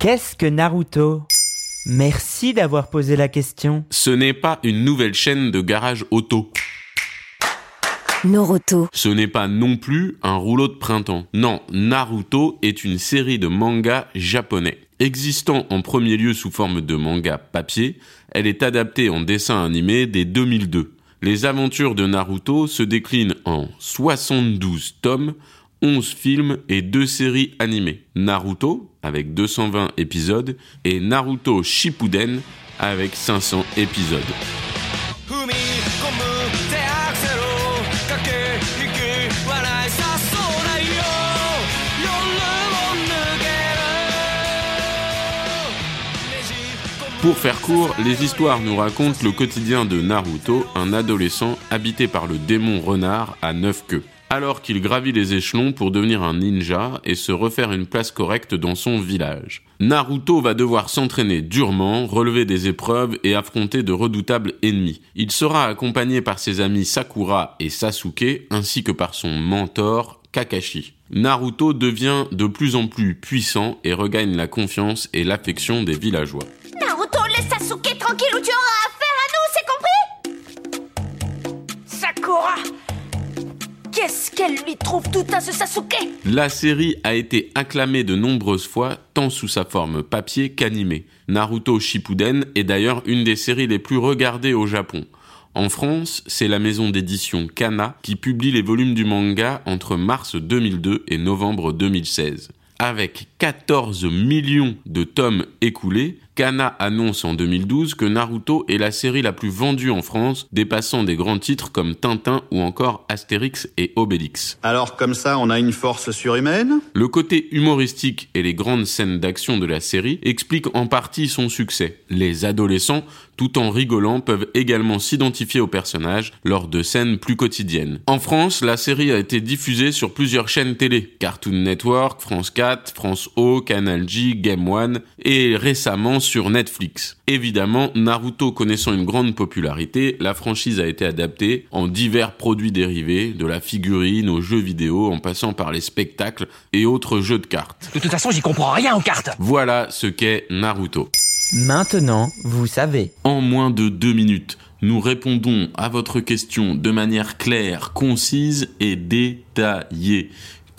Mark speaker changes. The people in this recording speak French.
Speaker 1: Qu'est-ce que Naruto? Merci d'avoir posé la question.
Speaker 2: Ce n'est pas une nouvelle chaîne de garage auto.
Speaker 3: Noroto.
Speaker 2: Ce n'est pas non plus un rouleau de printemps. Non, Naruto est une série de mangas japonais. Existant en premier lieu sous forme de manga papier, elle est adaptée en dessin animé dès 2002. Les aventures de Naruto se déclinent en 72 tomes 11 films et 2 séries animées. Naruto, avec 220 épisodes, et Naruto Shippuden, avec 500 épisodes. Pour faire court, les histoires nous racontent le quotidien de Naruto, un adolescent habité par le démon renard à neuf queues alors qu'il gravit les échelons pour devenir un ninja et se refaire une place correcte dans son village. Naruto va devoir s'entraîner durement, relever des épreuves et affronter de redoutables ennemis. Il sera accompagné par ses amis Sakura et Sasuke ainsi que par son mentor Kakashi. Naruto devient de plus en plus puissant et regagne la confiance et l'affection des villageois.
Speaker 4: Qu'est-ce qu'elle lui trouve tout à ce Sasuke?
Speaker 2: La série a été acclamée de nombreuses fois, tant sous sa forme papier qu'animée. Naruto Shippuden est d'ailleurs une des séries les plus regardées au Japon. En France, c'est la maison d'édition Kana qui publie les volumes du manga entre mars 2002 et novembre 2016. Avec 14 millions de tomes écoulés, Kana annonce en 2012 que Naruto est la série la plus vendue en France, dépassant des grands titres comme Tintin ou encore Astérix et Obélix.
Speaker 5: Alors comme ça, on a une force surhumaine?
Speaker 2: Le côté humoristique et les grandes scènes d'action de la série expliquent en partie son succès. Les adolescents, tout en rigolant, peuvent également s'identifier au personnage lors de scènes plus quotidiennes. En France, la série a été diffusée sur plusieurs chaînes télé, Cartoon Network, France 4, France O, Canal J, Game One et récemment sur Netflix. Évidemment, Naruto connaissant une grande popularité, la franchise a été adaptée en divers produits dérivés, de la figurine aux jeux vidéo en passant par les spectacles et autres jeux de cartes.
Speaker 6: De toute façon, j'y comprends rien aux cartes.
Speaker 2: Voilà ce qu'est Naruto.
Speaker 1: Maintenant, vous savez.
Speaker 2: En moins de deux minutes, nous répondons à votre question de manière claire, concise et détaillée.